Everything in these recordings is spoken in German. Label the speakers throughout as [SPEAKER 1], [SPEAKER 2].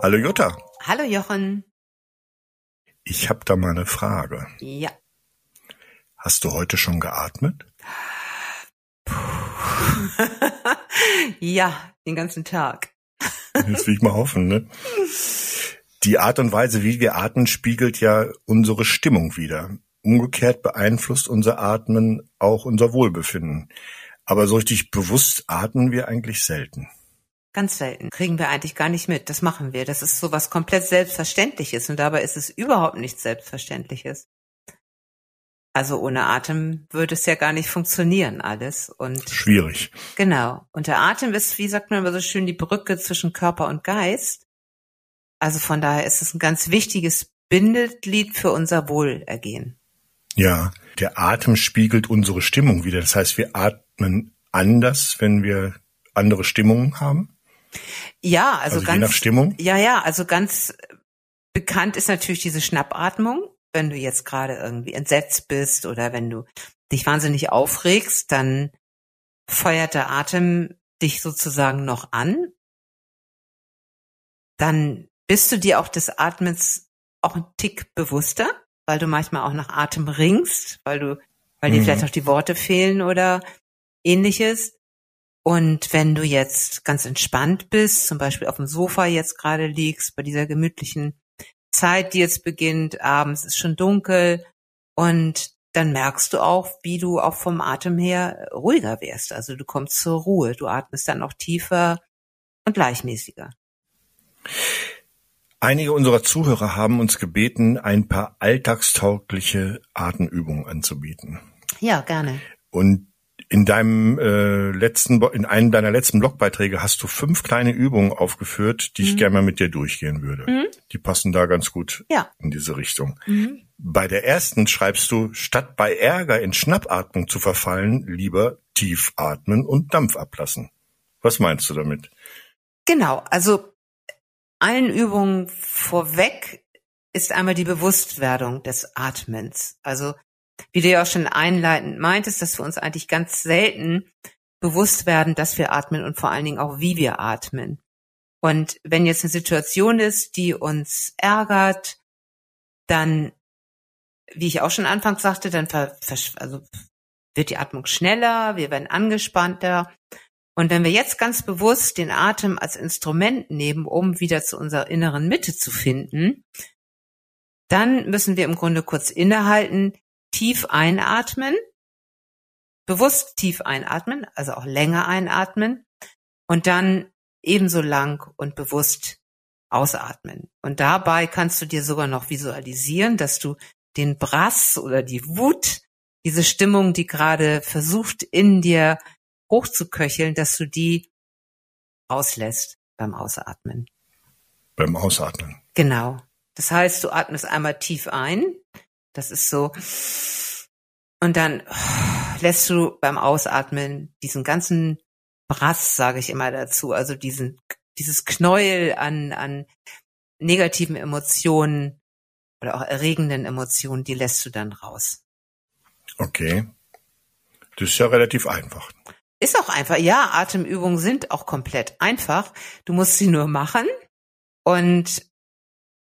[SPEAKER 1] Hallo Jutta.
[SPEAKER 2] Hallo Jochen.
[SPEAKER 1] Ich habe da mal eine Frage.
[SPEAKER 2] Ja.
[SPEAKER 1] Hast du heute schon geatmet?
[SPEAKER 2] ja, den ganzen Tag.
[SPEAKER 1] Jetzt will ich mal hoffen, ne? Die Art und Weise, wie wir atmen, spiegelt ja unsere Stimmung wider. Umgekehrt beeinflusst unser Atmen auch unser Wohlbefinden. Aber so richtig bewusst atmen wir eigentlich selten.
[SPEAKER 2] Ganz selten. Kriegen wir eigentlich gar nicht mit. Das machen wir. Das ist so was komplett Selbstverständliches. Und dabei ist es überhaupt nichts Selbstverständliches. Also ohne Atem würde es ja gar nicht funktionieren alles. Und
[SPEAKER 1] Schwierig.
[SPEAKER 2] Genau. Und der Atem ist, wie sagt man immer so schön, die Brücke zwischen Körper und Geist. Also von daher ist es ein ganz wichtiges Bindeglied für unser Wohlergehen.
[SPEAKER 1] Ja, der Atem spiegelt unsere Stimmung wieder. Das heißt, wir atmen anders, wenn wir andere Stimmungen haben.
[SPEAKER 2] Ja, also,
[SPEAKER 1] Also je
[SPEAKER 2] ganz.
[SPEAKER 1] nach Stimmung?
[SPEAKER 2] Ja, ja, also ganz bekannt ist natürlich diese Schnappatmung. Wenn du jetzt gerade irgendwie entsetzt bist oder wenn du dich wahnsinnig aufregst, dann feuert der Atem dich sozusagen noch an. Dann bist du dir auch des Atmens auch ein Tick bewusster, weil du manchmal auch nach Atem ringst, weil du, weil dir
[SPEAKER 1] Mhm.
[SPEAKER 2] vielleicht auch die Worte fehlen oder ähnliches. Und wenn du jetzt ganz entspannt bist, zum Beispiel auf dem Sofa jetzt gerade liegst, bei dieser gemütlichen Zeit, die jetzt beginnt, abends ist schon dunkel und dann merkst du auch, wie du auch vom Atem her ruhiger wirst. Also du kommst zur Ruhe, du atmest dann auch tiefer und gleichmäßiger.
[SPEAKER 1] Einige unserer Zuhörer haben uns gebeten, ein paar alltagstaugliche Atemübungen anzubieten.
[SPEAKER 2] Ja, gerne.
[SPEAKER 1] Und in deinem äh, letzten, in einem deiner letzten Blogbeiträge hast du fünf kleine Übungen aufgeführt, die ich
[SPEAKER 2] Mhm.
[SPEAKER 1] gerne mal mit dir durchgehen würde.
[SPEAKER 2] Mhm.
[SPEAKER 1] Die passen da ganz gut
[SPEAKER 2] Ja.
[SPEAKER 1] in diese Richtung.
[SPEAKER 2] Mhm.
[SPEAKER 1] Bei der ersten schreibst du, statt bei Ärger in Schnappatmung zu verfallen, lieber tief atmen und Dampf ablassen. Was meinst du damit?
[SPEAKER 2] Genau, also allen Übungen vorweg ist einmal die Bewusstwerdung des Atmens. Also wie du ja auch schon einleitend meintest, dass wir uns eigentlich ganz selten bewusst werden, dass wir atmen und vor allen Dingen auch, wie wir atmen. Und wenn jetzt eine Situation ist, die uns ärgert, dann, wie ich auch schon anfangs sagte, dann also wird die Atmung schneller, wir werden angespannter. Und wenn wir jetzt ganz bewusst den Atem als Instrument nehmen, um wieder zu unserer inneren Mitte zu finden, dann müssen wir im Grunde kurz innehalten, tief einatmen, bewusst tief einatmen, also auch länger einatmen und dann ebenso lang und bewusst ausatmen. Und dabei kannst du dir sogar noch visualisieren, dass du den Brass oder die Wut, diese Stimmung, die gerade versucht in dir hochzuköcheln, dass du die auslässt beim Ausatmen.
[SPEAKER 1] Beim Ausatmen.
[SPEAKER 2] Genau. Das heißt, du atmest einmal tief ein. Das ist so. Und dann lässt du beim Ausatmen diesen ganzen Brass, sage ich immer dazu, also diesen, dieses Knäuel an, an negativen Emotionen oder auch erregenden Emotionen, die lässt du dann raus.
[SPEAKER 1] Okay. Das ist ja relativ einfach.
[SPEAKER 2] Ist auch einfach. Ja, Atemübungen sind auch komplett einfach. Du musst sie nur machen. Und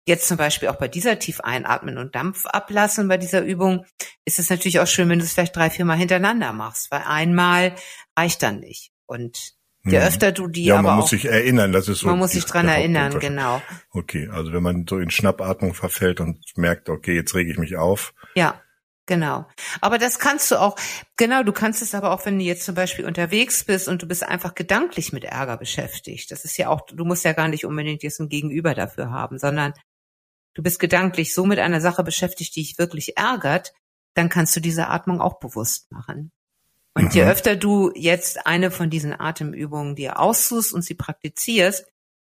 [SPEAKER 2] jetzt zum Beispiel auch bei dieser tief einatmen und Dampf ablassen bei dieser Übung ist es natürlich auch schön, wenn du es vielleicht drei, vier Mal hintereinander machst, weil einmal reicht dann nicht. Und je
[SPEAKER 1] Hm.
[SPEAKER 2] öfter du die
[SPEAKER 1] ja,
[SPEAKER 2] aber
[SPEAKER 1] man
[SPEAKER 2] auch,
[SPEAKER 1] muss sich erinnern, das ist so.
[SPEAKER 2] man muss sich dran erinnern, genau.
[SPEAKER 1] Okay, also wenn man so in Schnappatmung verfällt und merkt, okay, jetzt rege ich mich auf.
[SPEAKER 2] Ja, genau. Aber das kannst du auch, genau, du kannst es aber auch, wenn du jetzt zum Beispiel unterwegs bist und du bist einfach gedanklich mit Ärger beschäftigt. Das ist ja auch, du musst ja gar nicht unbedingt jetzt ein Gegenüber dafür haben, sondern du bist gedanklich so mit einer Sache beschäftigt, die dich wirklich ärgert, dann kannst du diese Atmung auch bewusst machen. Und je
[SPEAKER 1] Mhm.
[SPEAKER 2] öfter du jetzt eine von diesen Atemübungen dir aussuchst und sie praktizierst,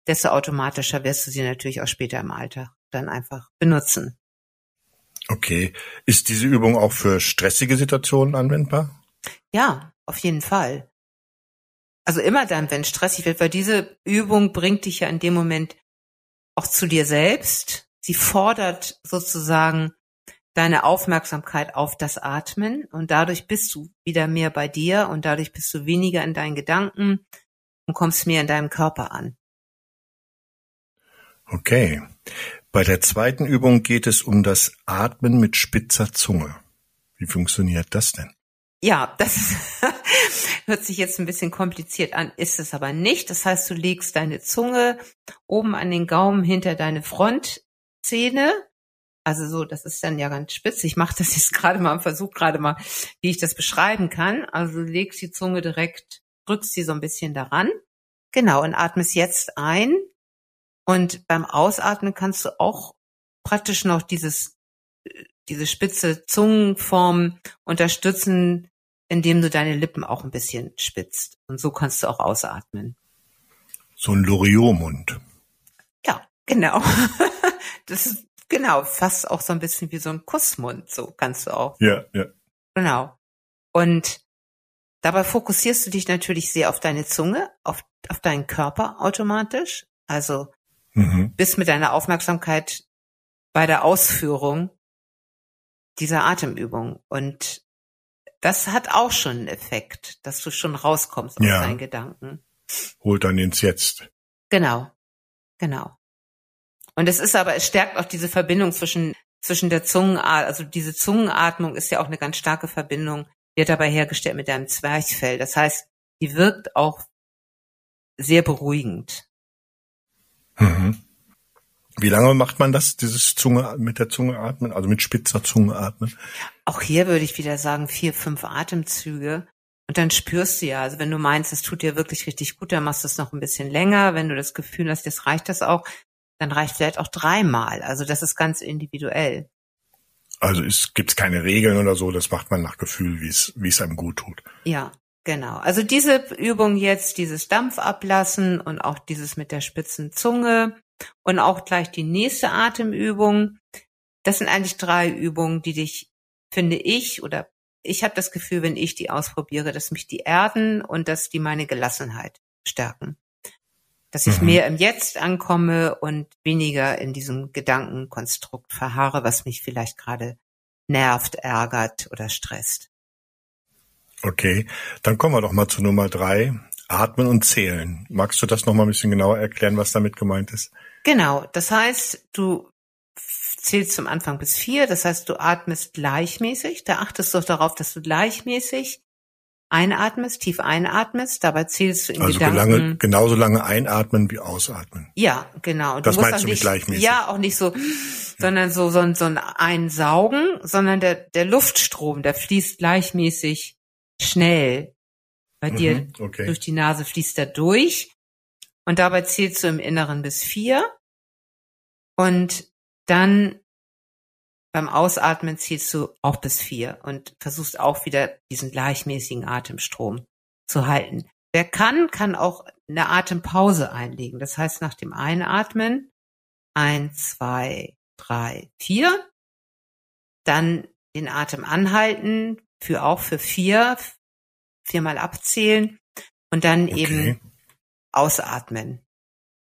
[SPEAKER 2] desto automatischer wirst du sie natürlich auch später im Alltag dann einfach benutzen.
[SPEAKER 1] Okay. Ist diese Übung auch für stressige Situationen anwendbar?
[SPEAKER 2] Ja, auf jeden Fall. Also immer dann, wenn es stressig wird, weil diese Übung bringt dich ja in dem Moment auch zu dir selbst. Sie fordert sozusagen deine Aufmerksamkeit auf das Atmen und dadurch bist du wieder mehr bei dir und dadurch bist du weniger in deinen Gedanken und kommst mehr in deinem Körper an.
[SPEAKER 1] Okay. Bei der zweiten Übung geht es um das Atmen mit spitzer Zunge. Wie funktioniert das denn?
[SPEAKER 2] Ja, das hört sich jetzt ein bisschen kompliziert an, ist es aber nicht. Das heißt, du legst deine Zunge oben an den Gaumen hinter deine Frontzähne. Also so, das ist dann ja ganz spitz. Ich mache das jetzt gerade mal, versuche gerade mal, wie ich das beschreiben kann. Also legst die Zunge direkt, drückst sie so ein bisschen daran. Genau, und atmest jetzt ein und beim Ausatmen kannst du auch praktisch noch dieses, diese spitze Zungenform unterstützen, indem du deine Lippen auch ein bisschen spitzt. Und so kannst du auch ausatmen.
[SPEAKER 1] So ein Loriot-Mund.
[SPEAKER 2] Ja, genau. Das ist genau fast auch so ein bisschen wie so ein Kussmund. So kannst du auch.
[SPEAKER 1] Ja, ja.
[SPEAKER 2] Genau. Und dabei fokussierst du dich natürlich sehr auf deine Zunge, auf, auf deinen Körper automatisch. Also mhm. bist mit deiner Aufmerksamkeit bei der Ausführung dieser Atemübung. Und das hat auch schon einen Effekt, dass du schon rauskommst aus ja. deinen Gedanken.
[SPEAKER 1] Holt dann ins Jetzt.
[SPEAKER 2] Genau. Genau. Und es ist aber, es stärkt auch diese Verbindung zwischen, zwischen der Zungenatmung, also diese Zungenatmung ist ja auch eine ganz starke Verbindung, wird dabei hergestellt mit deinem Zwerchfell. Das heißt, die wirkt auch sehr beruhigend.
[SPEAKER 1] Mhm. Wie lange macht man das, dieses Zunge mit der Zunge atmen, also mit spitzer Zunge atmen?
[SPEAKER 2] Auch hier würde ich wieder sagen, vier, fünf Atemzüge. Und dann spürst du ja, also wenn du meinst, es tut dir wirklich richtig gut, dann machst du es noch ein bisschen länger. Wenn du das Gefühl hast, jetzt reicht das auch, dann reicht vielleicht auch dreimal. Also das ist ganz individuell.
[SPEAKER 1] Also es gibt keine Regeln oder so, das macht man nach Gefühl, wie es, wie es einem gut tut.
[SPEAKER 2] Ja, genau. Also diese Übung jetzt, dieses Dampf ablassen und auch dieses mit der spitzen Zunge, und auch gleich die nächste Atemübung. Das sind eigentlich drei Übungen, die dich, finde ich, oder ich habe das Gefühl, wenn ich die ausprobiere, dass mich die erden und dass die meine Gelassenheit stärken. Dass ich mhm. mehr im Jetzt ankomme und weniger in diesem Gedankenkonstrukt verharre, was mich vielleicht gerade nervt, ärgert oder stresst.
[SPEAKER 1] Okay, dann kommen wir doch mal zu Nummer drei. Atmen und Zählen. Magst du das noch mal ein bisschen genauer erklären, was damit gemeint ist?
[SPEAKER 2] Genau. Das heißt, du zählst zum Anfang bis vier. Das heißt, du atmest gleichmäßig. Da achtest du darauf, dass du gleichmäßig einatmest, tief einatmest. Dabei zählst du in also Gedanken.
[SPEAKER 1] Lange, genauso lange einatmen wie ausatmen.
[SPEAKER 2] Ja, genau.
[SPEAKER 1] Du das meinst du nicht gleichmäßig?
[SPEAKER 2] Ja, auch nicht so, sondern so, so, so ein Einsaugen, sondern der, der Luftstrom, der fließt gleichmäßig schnell bei mhm, dir okay. durch die Nase fließt er durch. Und dabei zählst du im Inneren bis vier. Und dann beim Ausatmen zählst du auch bis vier und versuchst auch wieder diesen gleichmäßigen Atemstrom zu halten. Wer kann, kann auch eine Atempause einlegen. Das heißt, nach dem Einatmen eins, zwei, drei, vier, dann den Atem anhalten, für auch für vier, viermal abzählen und dann okay. eben ausatmen.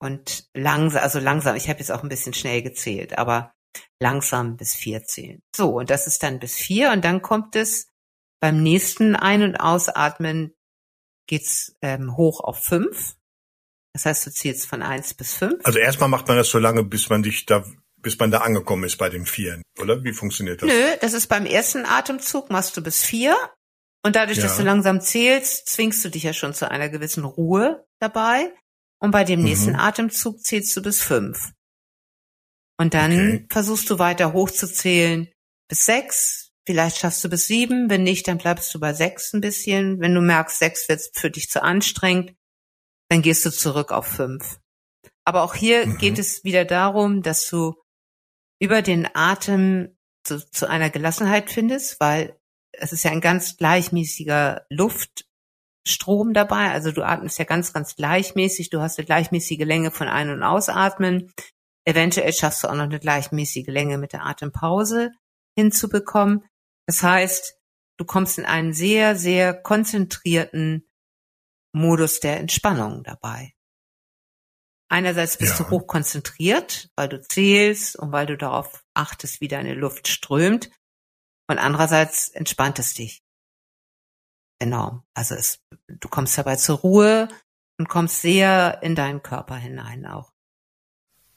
[SPEAKER 2] Und langsam, also langsam, ich habe jetzt auch ein bisschen schnell gezählt, aber langsam bis vier zählen. So, und das ist dann bis vier und dann kommt es beim nächsten Ein- und Ausatmen geht's ähm, hoch auf fünf. Das heißt, du zählst von eins bis fünf.
[SPEAKER 1] Also erstmal macht man das so lange, bis man dich da, bis man da angekommen ist bei dem Vieren, oder? Wie funktioniert das?
[SPEAKER 2] Nö, das ist beim ersten Atemzug machst du bis vier und dadurch, ja. dass du langsam zählst, zwingst du dich ja schon zu einer gewissen Ruhe dabei. Und bei dem mhm. nächsten Atemzug zählst du bis fünf. Und dann okay. versuchst du weiter hochzuzählen bis sechs. Vielleicht schaffst du bis sieben. Wenn nicht, dann bleibst du bei sechs ein bisschen. Wenn du merkst, sechs wird für dich zu anstrengend, dann gehst du zurück auf fünf. Aber auch hier mhm. geht es wieder darum, dass du über den Atem zu, zu einer Gelassenheit findest, weil es ist ja ein ganz gleichmäßiger Luftstrom dabei. Also du atmest ja ganz, ganz gleichmäßig. Du hast eine gleichmäßige Länge von Ein- und Ausatmen. Eventuell schaffst du auch noch eine gleichmäßige Länge mit der Atempause hinzubekommen. Das heißt, du kommst in einen sehr, sehr konzentrierten Modus der Entspannung dabei. Einerseits bist ja. du hoch konzentriert, weil du zählst und weil du darauf achtest, wie deine Luft strömt. Und andererseits entspannt es dich. Genau. Also es, du kommst dabei zur Ruhe und kommst sehr in deinen Körper hinein auch.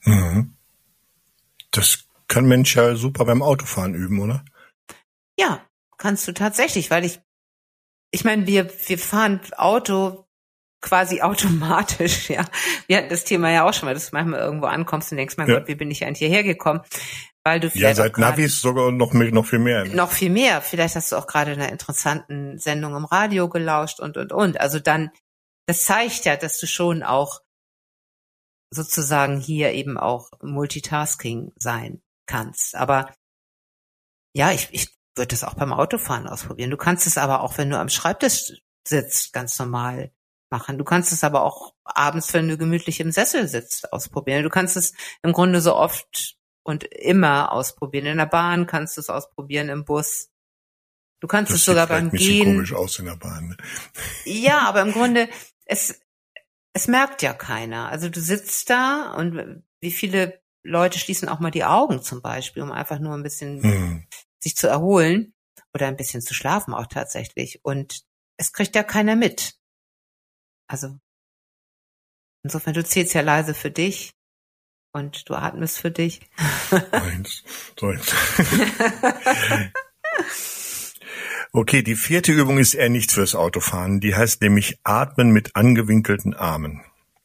[SPEAKER 1] Mhm. Das kann Mensch ja super beim Autofahren üben, oder?
[SPEAKER 2] Ja, kannst du tatsächlich, weil ich, ich meine, wir, wir fahren Auto quasi automatisch, ja. Wir hatten das Thema ja auch schon mal, dass du manchmal irgendwo ankommst und denkst, mein ja. Gott, wie bin ich eigentlich hierher gekommen? Weil du
[SPEAKER 1] ja, seit Navis sogar noch, noch viel mehr.
[SPEAKER 2] Ne? Noch viel mehr. Vielleicht hast du auch gerade in einer interessanten Sendung im Radio gelauscht und, und, und. Also dann, das zeigt ja, dass du schon auch sozusagen hier eben auch Multitasking sein kannst. Aber ja, ich, ich würde das auch beim Autofahren ausprobieren. Du kannst es aber auch, wenn du am Schreibtisch sitzt, ganz normal machen. Du kannst es aber auch abends, wenn du gemütlich im Sessel sitzt, ausprobieren. Du kannst es im Grunde so oft und immer ausprobieren. In der Bahn kannst du es ausprobieren, im Bus. Du kannst das es sogar beim Gehen.
[SPEAKER 1] komisch aus in der Bahn. Ne?
[SPEAKER 2] Ja, aber im Grunde, es, es merkt ja keiner. Also du sitzt da und wie viele Leute schließen auch mal die Augen zum Beispiel, um einfach nur ein bisschen hm. sich zu erholen oder ein bisschen zu schlafen auch tatsächlich. Und es kriegt ja keiner mit. Also insofern, du zählst ja leise für dich und du atmest für dich.
[SPEAKER 1] Eins, zwei. Okay, die vierte Übung ist eher nichts fürs Autofahren. Die heißt nämlich Atmen mit angewinkelten Armen.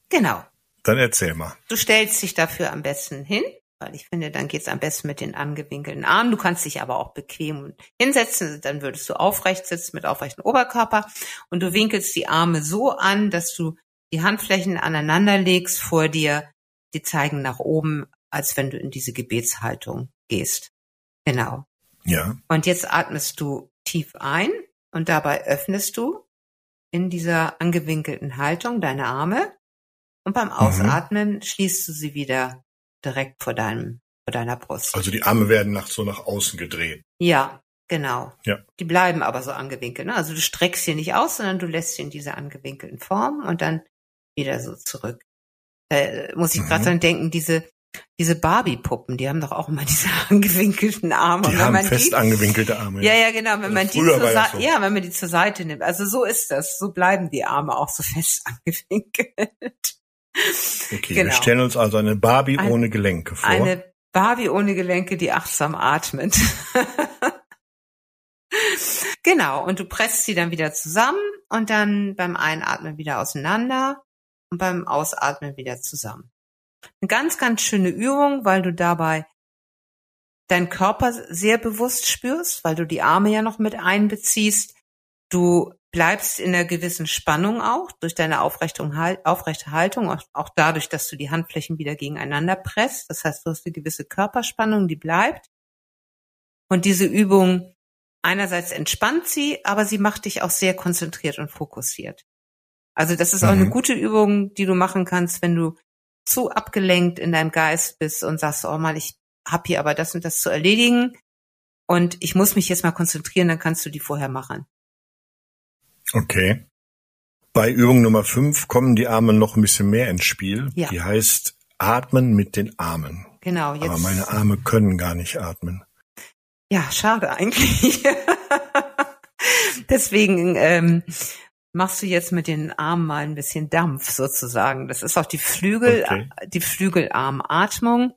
[SPEAKER 2] Genau.
[SPEAKER 1] Dann erzähl mal.
[SPEAKER 2] Du stellst dich dafür am besten hin, weil ich finde, dann geht's am besten mit den angewinkelten Armen. Du kannst dich aber auch bequem hinsetzen, dann würdest du aufrecht sitzen mit aufrechtem Oberkörper und du winkelst die Arme so an, dass du die Handflächen aneinander legst vor dir, die zeigen nach oben, als wenn du in diese Gebetshaltung gehst. Genau.
[SPEAKER 1] Ja.
[SPEAKER 2] Und jetzt atmest du tief ein und dabei öffnest du in dieser angewinkelten Haltung deine Arme und beim mhm. Ausatmen mhm. schließt du sie wieder direkt vor deinem, vor deiner Brust.
[SPEAKER 1] Also die Arme werden nach, so nach außen gedreht.
[SPEAKER 2] Ja, genau.
[SPEAKER 1] Ja.
[SPEAKER 2] Die bleiben aber so angewinkelt. Ne? Also du streckst sie nicht aus, sondern du lässt sie in dieser angewinkelten Form und dann wieder so zurück. Da muss ich gerade mhm. dran denken, diese diese Barbie-Puppen, die haben doch auch immer diese angewinkelten Arme.
[SPEAKER 1] Die haben fest die, angewinkelte Arme.
[SPEAKER 2] Ja, ja, genau. Wenn man die zur Seite, ja, wenn man die zur Seite nimmt. Also so ist das. So bleiben die Arme auch so fest angewinkelt.
[SPEAKER 1] Okay, genau. wir stellen uns also eine Barbie Ein, ohne Gelenke vor.
[SPEAKER 2] Eine Barbie ohne Gelenke, die achtsam atmet. genau, und du presst sie dann wieder zusammen und dann beim Einatmen wieder auseinander und beim Ausatmen wieder zusammen. Eine ganz, ganz schöne Übung, weil du dabei deinen Körper sehr bewusst spürst, weil du die Arme ja noch mit einbeziehst. Du bleibst in einer gewissen Spannung auch durch deine aufrechte Haltung, auch dadurch, dass du die Handflächen wieder gegeneinander presst. Das heißt, du hast eine gewisse Körperspannung, die bleibt. Und diese Übung einerseits entspannt sie, aber sie macht dich auch sehr konzentriert und fokussiert. Also das ist auch mhm. eine gute Übung, die du machen kannst, wenn du zu abgelenkt in deinem Geist bist und sagst, oh mal, ich hab hier aber das und das zu erledigen und ich muss mich jetzt mal konzentrieren, dann kannst du die vorher machen.
[SPEAKER 1] Okay. Bei Übung Nummer 5 kommen die Arme noch ein bisschen mehr ins Spiel.
[SPEAKER 2] Ja.
[SPEAKER 1] Die heißt Atmen mit den Armen.
[SPEAKER 2] Genau. Jetzt.
[SPEAKER 1] Aber meine Arme können gar nicht atmen.
[SPEAKER 2] Ja, schade eigentlich. Deswegen ähm, machst du jetzt mit den Armen mal ein bisschen Dampf sozusagen. Das ist auch die Flügel, okay. die Flügelarmatmung.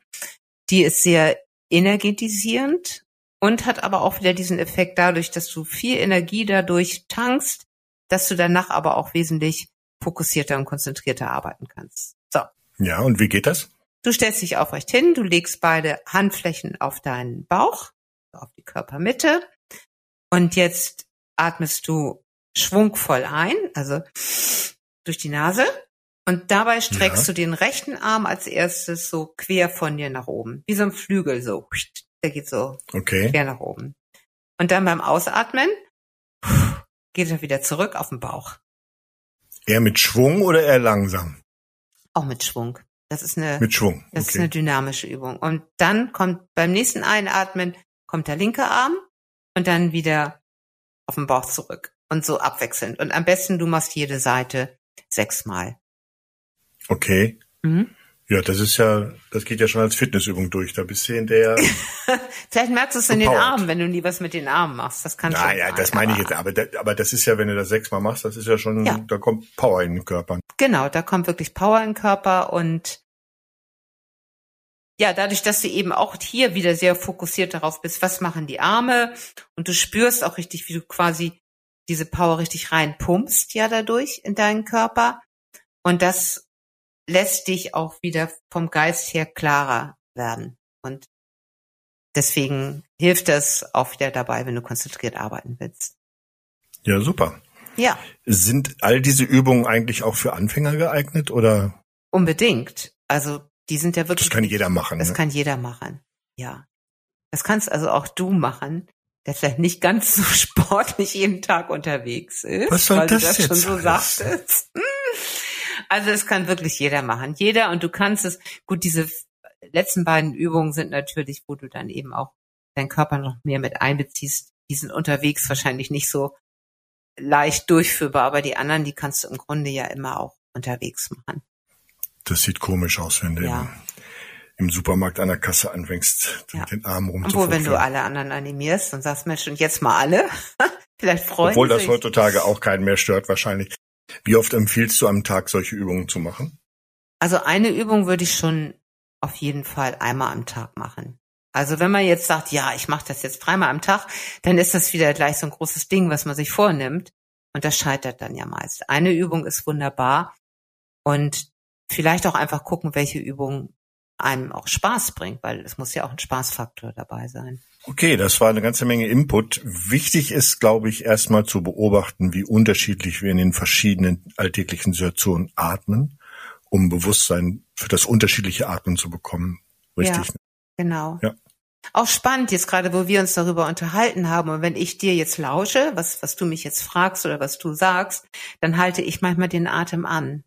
[SPEAKER 2] Die ist sehr energetisierend und hat aber auch wieder diesen Effekt dadurch, dass du viel Energie dadurch tankst, dass du danach aber auch wesentlich fokussierter und konzentrierter arbeiten kannst. So.
[SPEAKER 1] Ja, und wie geht das?
[SPEAKER 2] Du stellst dich aufrecht hin, du legst beide Handflächen auf deinen Bauch, auf die Körpermitte und jetzt atmest du schwungvoll ein, also durch die Nase und dabei streckst ja. du den rechten Arm als erstes so quer von dir nach oben, wie so ein Flügel so. Der geht so
[SPEAKER 1] okay.
[SPEAKER 2] quer nach oben. Und dann beim Ausatmen geht er wieder zurück auf den Bauch.
[SPEAKER 1] Eher mit Schwung oder eher langsam?
[SPEAKER 2] Auch mit Schwung. Das ist eine,
[SPEAKER 1] mit Schwung. Okay.
[SPEAKER 2] Das ist eine dynamische Übung. Und dann kommt beim nächsten Einatmen kommt der linke Arm und dann wieder auf den Bauch zurück und so abwechselnd. Und am besten du machst jede Seite sechsmal.
[SPEAKER 1] Okay. Mhm. Ja, das ist ja, das geht ja schon als Fitnessübung durch. Da bist du hinterher.
[SPEAKER 2] Vielleicht merkst du es in den Armen, wenn du nie was mit den Armen machst. Das kann
[SPEAKER 1] Na, schon. Ja, das meine ich jetzt. Aber, aber das ist ja, wenn du das sechsmal machst, das ist ja schon, ja. da kommt Power in den Körper.
[SPEAKER 2] Genau, da kommt wirklich Power in den Körper und ja, dadurch, dass du eben auch hier wieder sehr fokussiert darauf bist, was machen die Arme und du spürst auch richtig, wie du quasi diese Power richtig reinpumpst ja dadurch in deinen Körper und das lässt dich auch wieder vom Geist her klarer werden und deswegen hilft das auch wieder dabei, wenn du konzentriert arbeiten willst.
[SPEAKER 1] Ja, super.
[SPEAKER 2] Ja.
[SPEAKER 1] Sind all diese Übungen eigentlich auch für Anfänger geeignet oder?
[SPEAKER 2] Unbedingt. Also die sind ja wirklich.
[SPEAKER 1] Das kann jeder machen.
[SPEAKER 2] Das
[SPEAKER 1] ne?
[SPEAKER 2] kann jeder machen. Ja. Das kannst also auch du machen, der vielleicht nicht ganz so sportlich jeden Tag unterwegs ist.
[SPEAKER 1] Was soll
[SPEAKER 2] weil
[SPEAKER 1] das
[SPEAKER 2] du das
[SPEAKER 1] jetzt
[SPEAKER 2] schon so
[SPEAKER 1] heißen?
[SPEAKER 2] sagtest. Also es kann wirklich jeder machen. Jeder und du kannst es, gut, diese letzten beiden Übungen sind natürlich, wo du dann eben auch deinen Körper noch mehr mit einbeziehst. Die sind unterwegs wahrscheinlich nicht so leicht durchführbar, aber die anderen, die kannst du im Grunde ja immer auch unterwegs machen.
[SPEAKER 1] Das sieht komisch aus, wenn du
[SPEAKER 2] Ja.
[SPEAKER 1] im, im Supermarkt an der Kasse anfängst,
[SPEAKER 2] Ja.
[SPEAKER 1] den Arm
[SPEAKER 2] Obwohl, wenn
[SPEAKER 1] rumzufuchteln.
[SPEAKER 2] du alle anderen animierst und sagst, Mensch, und jetzt mal alle, vielleicht freuen
[SPEAKER 1] Obwohl
[SPEAKER 2] sie
[SPEAKER 1] das
[SPEAKER 2] sich.
[SPEAKER 1] heutzutage auch keinen mehr stört wahrscheinlich. Wie oft empfiehlst du am Tag solche Übungen zu machen?
[SPEAKER 2] Also eine Übung würde ich schon auf jeden Fall einmal am Tag machen. Also wenn man jetzt sagt, ja, ich mache das jetzt dreimal am Tag, dann ist das wieder gleich so ein großes Ding, was man sich vornimmt. Und das scheitert dann ja meist. Eine Übung ist wunderbar und vielleicht auch einfach gucken, welche Übung einem auch Spaß bringt, weil es muss ja auch ein Spaßfaktor dabei sein.
[SPEAKER 1] Okay, das war eine ganze Menge Input. Wichtig ist, glaube ich, erstmal zu beobachten, wie unterschiedlich wir in den verschiedenen alltäglichen Situationen atmen, um Bewusstsein für das unterschiedliche Atmen zu bekommen. Richtig.
[SPEAKER 2] Genau.
[SPEAKER 1] Ja.
[SPEAKER 2] Auch spannend jetzt gerade, wo wir uns darüber unterhalten haben. Und wenn ich dir jetzt lausche, was, was du mich jetzt fragst oder was du sagst, dann halte ich manchmal den Atem an.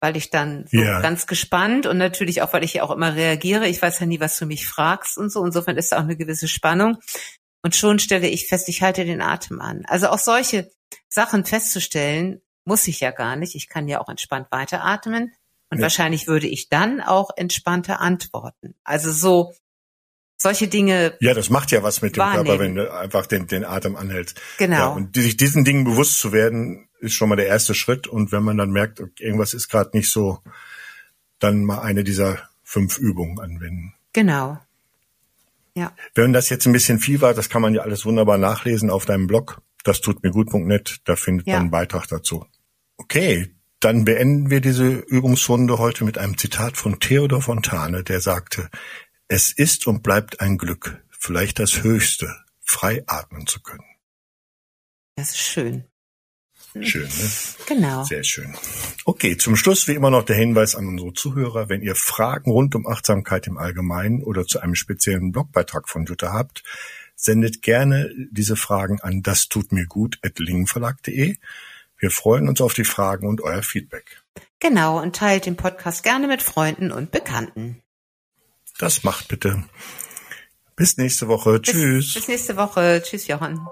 [SPEAKER 2] Weil ich dann so
[SPEAKER 1] Ja.
[SPEAKER 2] ganz gespannt und natürlich auch, weil ich ja auch immer reagiere. Ich weiß ja nie, was du mich fragst und so. Insofern ist da auch eine gewisse Spannung. Und schon stelle ich fest, ich halte den Atem an. Also auch solche Sachen festzustellen, muss ich ja gar nicht. Ich kann ja auch entspannt weiteratmen. Und
[SPEAKER 1] Ja.
[SPEAKER 2] wahrscheinlich würde ich dann auch entspannter antworten. Also so, solche Dinge,
[SPEAKER 1] Ja, das macht ja was mit dem
[SPEAKER 2] Wahrnehmen.
[SPEAKER 1] Körper, wenn du einfach den, den Atem anhältst.
[SPEAKER 2] genau.
[SPEAKER 1] Ja, und die- sich diesen Dingen bewusst zu werden, ist schon mal der erste Schritt. Und wenn man dann merkt, irgendwas ist gerade nicht so, dann mal eine dieser fünf Übungen anwenden.
[SPEAKER 2] genau. Ja,
[SPEAKER 1] Wenn das jetzt ein bisschen viel war, das kann man ja alles wunderbar nachlesen auf deinem Blog. Das tut mir gut.net. Da findet
[SPEAKER 2] Ja.
[SPEAKER 1] man einen Beitrag dazu. Okay. Dann beenden wir diese Übungsrunde heute mit einem Zitat von Theodor Fontane, der sagte, es ist und bleibt ein Glück, vielleicht das Höchste, frei atmen zu können.
[SPEAKER 2] das ist schön.
[SPEAKER 1] Schön, ne?
[SPEAKER 2] Genau.
[SPEAKER 1] Sehr schön. Okay, zum Schluss wie immer noch der Hinweis an unsere Zuhörer, wenn ihr Fragen rund um Achtsamkeit im Allgemeinen oder zu einem speziellen Blogbeitrag von Jutta habt, sendet gerne diese Fragen an das tut mir gut at lingenverlag.de. Wir freuen uns auf die Fragen und euer Feedback.
[SPEAKER 2] Genau. Und teilt den Podcast gerne mit Freunden und Bekannten.
[SPEAKER 1] Das macht bitte. Bis nächste Woche.
[SPEAKER 2] Bis,
[SPEAKER 1] Tschüss.
[SPEAKER 2] Bis nächste Woche. Tschüss, Johann.